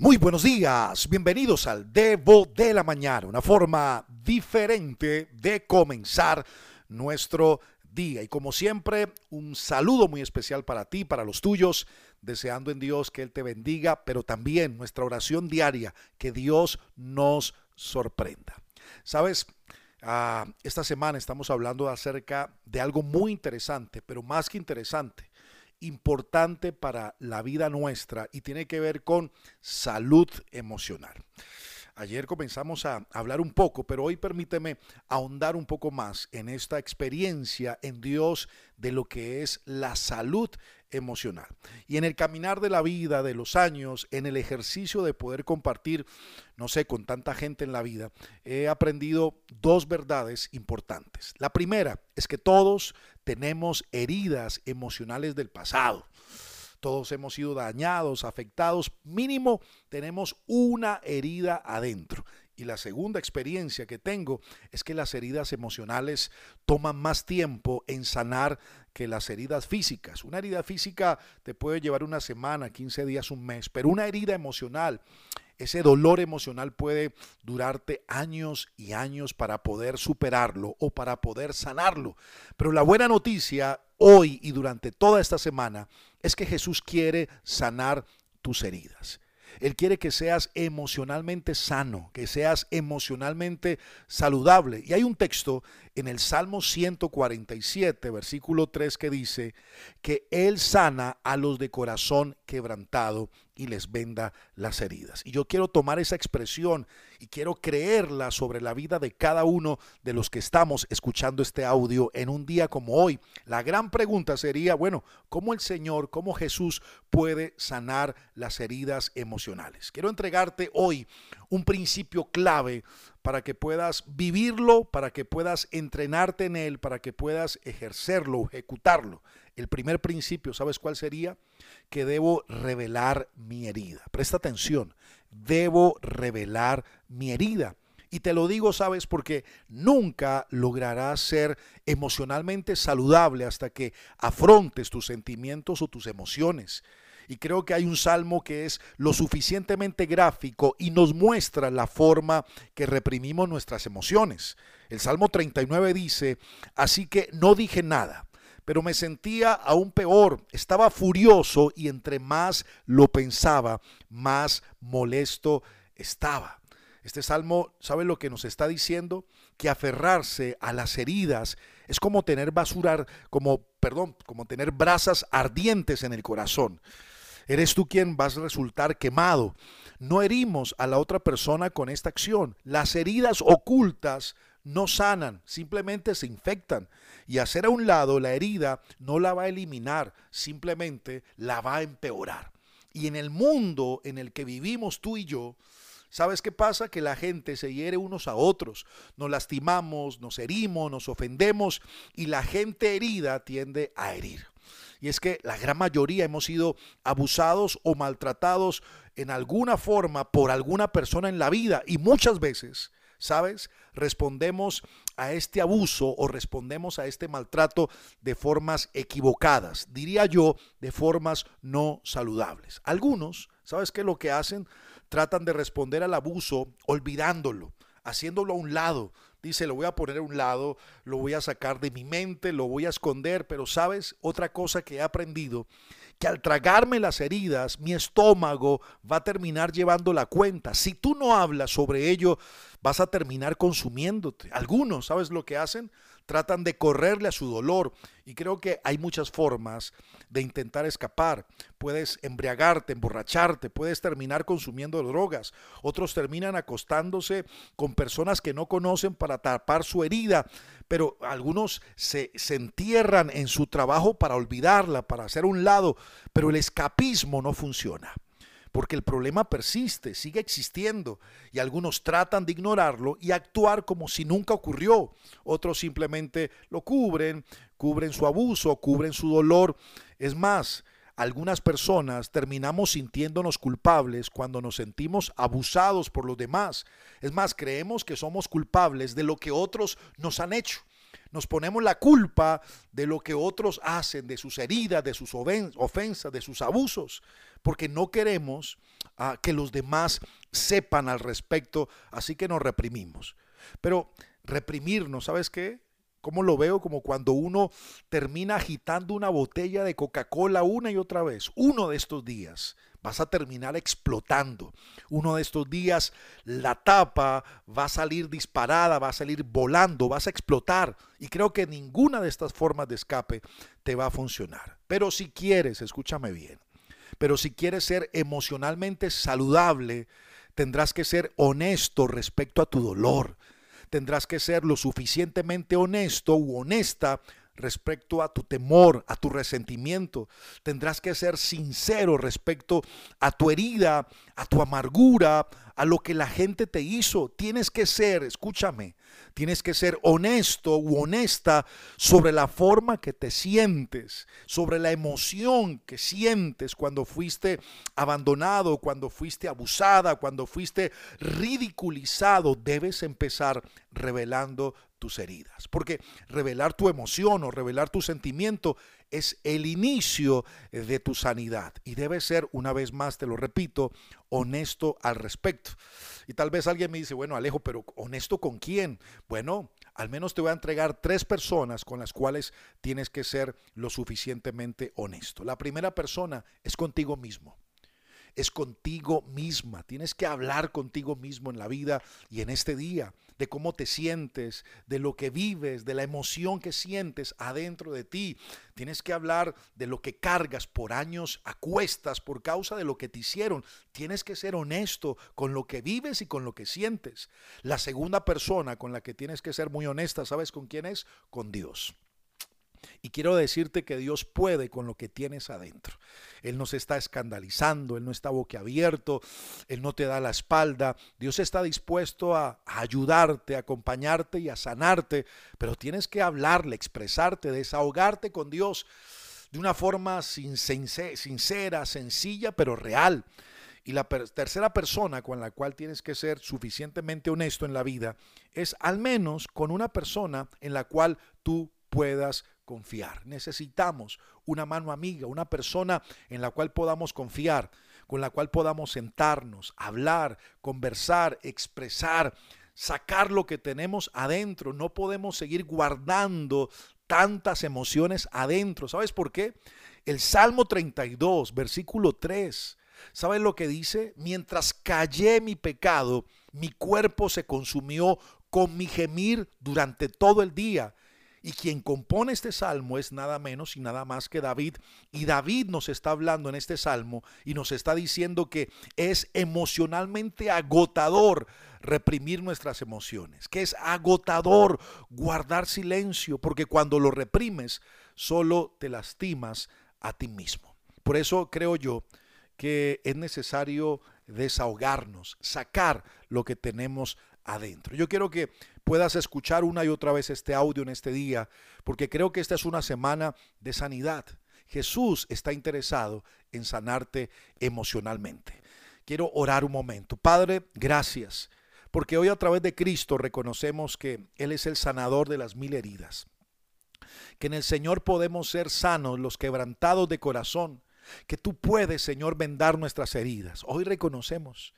Muy buenos días, bienvenidos al Devo de la Mañana, una forma diferente de comenzar nuestro día. Y como siempre, un saludo muy especial para ti, para los tuyos, deseando en Dios que Él te bendiga, pero también nuestra oración diaria, que Dios nos sorprenda. Sabes, ah, esta semana estamos hablando acerca de algo muy interesante, pero más que interesante, importante para la vida nuestra y tiene que ver con salud emocional. Ayer comenzamos a hablar un poco, pero hoy permíteme ahondar un poco más en esta experiencia en Dios de lo que es la salud emocional. Y en el caminar de la vida, de los años, en el ejercicio de poder compartir, no sé, con tanta gente en la vida, he aprendido dos verdades importantes. La primera es que todos tenemos heridas emocionales del pasado. Todos hemos sido dañados, afectados, mínimo tenemos una herida adentro. Y la segunda experiencia que tengo es que las heridas emocionales toman más tiempo en sanar que las heridas físicas. Una herida física te puede llevar una semana, 15 días, un mes, pero una herida emocional ese dolor emocional puede durarte años y años para poder superarlo o para poder sanarlo. Pero la buena noticia hoy y durante toda esta semana es que Jesús quiere sanar tus heridas. Él quiere que seas emocionalmente sano, que seas emocionalmente saludable. Y hay un texto en el Salmo 147, versículo 3, que dice que Él sana a los de corazón quebrantado y les venda las heridas. Y yo quiero tomar esa expresión y quiero creerla sobre la vida de cada uno de los que estamos escuchando este audio en un día como hoy. La gran pregunta sería, bueno, ¿cómo el Señor, cómo Jesús puede sanar las heridas emocionales? Quiero entregarte hoy un principio clave para que puedas vivirlo, para que puedas entrenarte en él, para que puedas ejercerlo, ejecutarlo. El primer principio, ¿sabes cuál sería? Que debo revelar mi herida. Presta atención, debo revelar mi herida. Y te lo digo, sabes, porque nunca lograrás ser emocionalmente saludable hasta que afrontes tus sentimientos o tus emociones. Y creo que hay un salmo que es lo suficientemente gráfico y nos muestra la forma que reprimimos nuestras emociones. El Salmo 39 dice, así que no dije nada pero me sentía aún peor. Estaba furioso y entre más lo pensaba, más molesto estaba. Este salmo, ¿sabe lo que nos está diciendo? Que aferrarse a las heridas es como tener basura, como, perdón, como tener brasas ardientes en el corazón. Eres tú quien vas a resultar quemado. No herimos a la otra persona con esta acción. Las heridas ocultas no sanan, simplemente se infectan. Y hacer a un lado la herida no la va a eliminar, simplemente la va a empeorar. Y en el mundo en el que vivimos tú y yo, ¿sabes qué pasa? Que la gente se hiere unos a otros. Nos lastimamos, nos herimos, nos ofendemos y la gente herida tiende a herir. Y es que la gran mayoría hemos sido abusados o maltratados en alguna forma por alguna persona en la vida y muchas veces, ¿sabes? Respondemos a este abuso o respondemos a este maltrato de formas equivocadas, diría yo, de formas no saludables. Algunos, ¿sabes qué? Lo que hacen, tratan de responder al abuso olvidándolo, haciéndolo a un lado, dice, lo voy a poner a un lado, lo voy a sacar de mi mente, lo voy a esconder, pero sabes, otra cosa que he aprendido, que al tragarme las heridas, mi estómago va a terminar llevando la cuenta. Si tú no hablas sobre ello, vas a terminar consumiéndote. Algunos, ¿sabes lo que hacen? Tratan de correrle a su dolor. Y creo que hay muchas formas de intentar escapar. Puedes embriagarte, emborracharte, puedes terminar consumiendo drogas. Otros terminan acostándose con personas que no conocen para tapar su herida. Pero algunos se, entierran en su trabajo para olvidarla, para hacer un lado. Pero el escapismo no funciona porque el problema persiste, sigue existiendo y algunos tratan de ignorarlo y actuar como si nunca ocurrió. Otros simplemente lo cubren, cubren su abuso, cubren su dolor. Es más, algunas personas terminamos sintiéndonos culpables cuando nos sentimos abusados por los demás. Es más, creemos que somos culpables de lo que otros nos han hecho. Nos ponemos la culpa de lo que otros hacen, de sus heridas, de sus ofensas, de sus abusos porque no queremos a que los demás sepan al respecto, así que nos reprimimos. Pero reprimirnos, ¿sabes qué? ¿Cómo lo veo? Como cuando uno termina agitando una botella de Coca-Cola una y otra vez. Uno de estos días vas a terminar explotando. Uno de estos días la tapa va a salir disparada, va a salir volando, vas a explotar. Y creo que ninguna de estas formas de escape te va a funcionar. Pero si quieres, escúchame bien, pero si quieres ser emocionalmente saludable, tendrás que ser honesto respecto a tu dolor tendrás que ser lo suficientemente honesto u honesta respecto a tu temor, a tu resentimiento. Tendrás que ser sincero respecto a tu herida, a tu amargura, a lo que la gente te hizo. Tienes que ser, escúchame, tienes que ser honesto u honesta sobre la forma que te sientes, sobre la emoción que sientes cuando fuiste abandonado, cuando fuiste abusada, cuando fuiste ridiculizado. Debes empezar revelando tus heridas. Porque revelar tu emoción o revelar tu sentimiento es el inicio de tu sanidad. Y debe ser, una vez más, te lo repito, honesto al respecto. Y tal vez alguien me dice, bueno, Alejo, pero honesto con quién? Bueno, al menos te voy a entregar tres personas con las cuales tienes que ser lo suficientemente honesto. La primera persona es contigo mismo es contigo misma. Tienes que hablar contigo mismo en la vida y en este día, de cómo te sientes, de lo que vives, de la emoción que sientes adentro de ti. Tienes que hablar de lo que cargas por años a cuestas por causa de lo que te hicieron. Tienes que ser honesto con lo que vives y con lo que sientes. La segunda persona con la que tienes que ser muy honesta, ¿sabes con quién es? Con Dios. Y quiero decirte que Dios puede con lo que tienes adentro. Él no se está escandalizando, Él no está boquiabierto, Él no te da la espalda. Dios está dispuesto a, ayudarte, a acompañarte y a sanarte, pero tienes que hablarle, expresarte, desahogarte con Dios de una forma sincera, sencilla, pero real. Y la tercera persona con la cual tienes que ser suficientemente honesto en la vida es al menos con una persona en la cual tú puedas confiar. Necesitamos una mano amiga, una persona en la cual podamos confiar, con la cual podamos sentarnos, hablar, conversar, expresar, sacar lo que tenemos adentro. No podemos seguir guardando tantas emociones adentro. ¿Sabes por qué? El Salmo 32, versículo 3. ¿Sabes lo que dice? Mientras callé mi pecado, mi cuerpo se consumió con mi gemir durante todo el día. Y quien compone este salmo es nada menos y nada más que David. Y David nos está hablando en este salmo y nos está diciendo que es emocionalmente agotador reprimir nuestras emociones, que es agotador guardar silencio, porque cuando lo reprimes solo te lastimas a ti mismo. Por eso creo yo que es necesario desahogarnos, sacar lo que tenemos adentro. Yo quiero que puedas escuchar una y otra vez este audio en este día, porque creo que esta es una semana de sanidad. Jesús está interesado en sanarte emocionalmente. Quiero orar un momento. Padre, gracias, porque hoy a través de Cristo reconocemos que Él es el sanador de las mil heridas, que en el Señor podemos ser sanos los quebrantados de corazón, que tú puedes, Señor, vendar nuestras heridas. Hoy reconocemos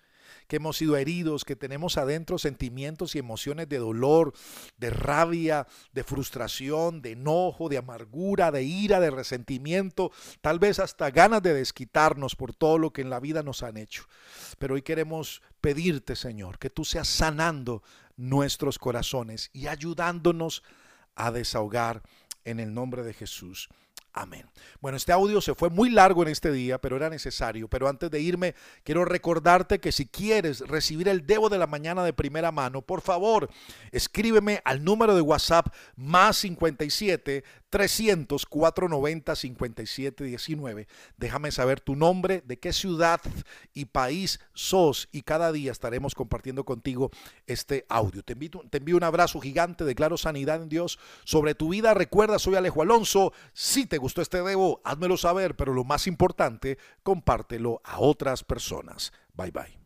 que hemos sido heridos, que tenemos adentro sentimientos y emociones de dolor, de rabia, de frustración, de enojo, de amargura, de ira, de resentimiento, tal vez hasta ganas de desquitarnos por todo lo que en la vida nos han hecho. Pero hoy queremos pedirte, Señor, que tú seas sanando nuestros corazones y ayudándonos a desahogar en el nombre de Jesús. Amén. Bueno, este audio se fue muy largo en este día, pero era necesario. Pero antes de irme, quiero recordarte que si quieres recibir el Debo de la mañana de primera mano, por favor, escríbeme al número de WhatsApp más 57 300 490 5719. Déjame saber tu nombre, de qué ciudad y país sos y cada día estaremos compartiendo contigo este audio. Te, te envío un abrazo gigante, declaro sanidad en Dios sobre tu vida. Recuerda, soy Alejo Alonso. Si te gustó este debo, házmelo saber, pero lo más importante, compártelo a otras personas. Bye bye.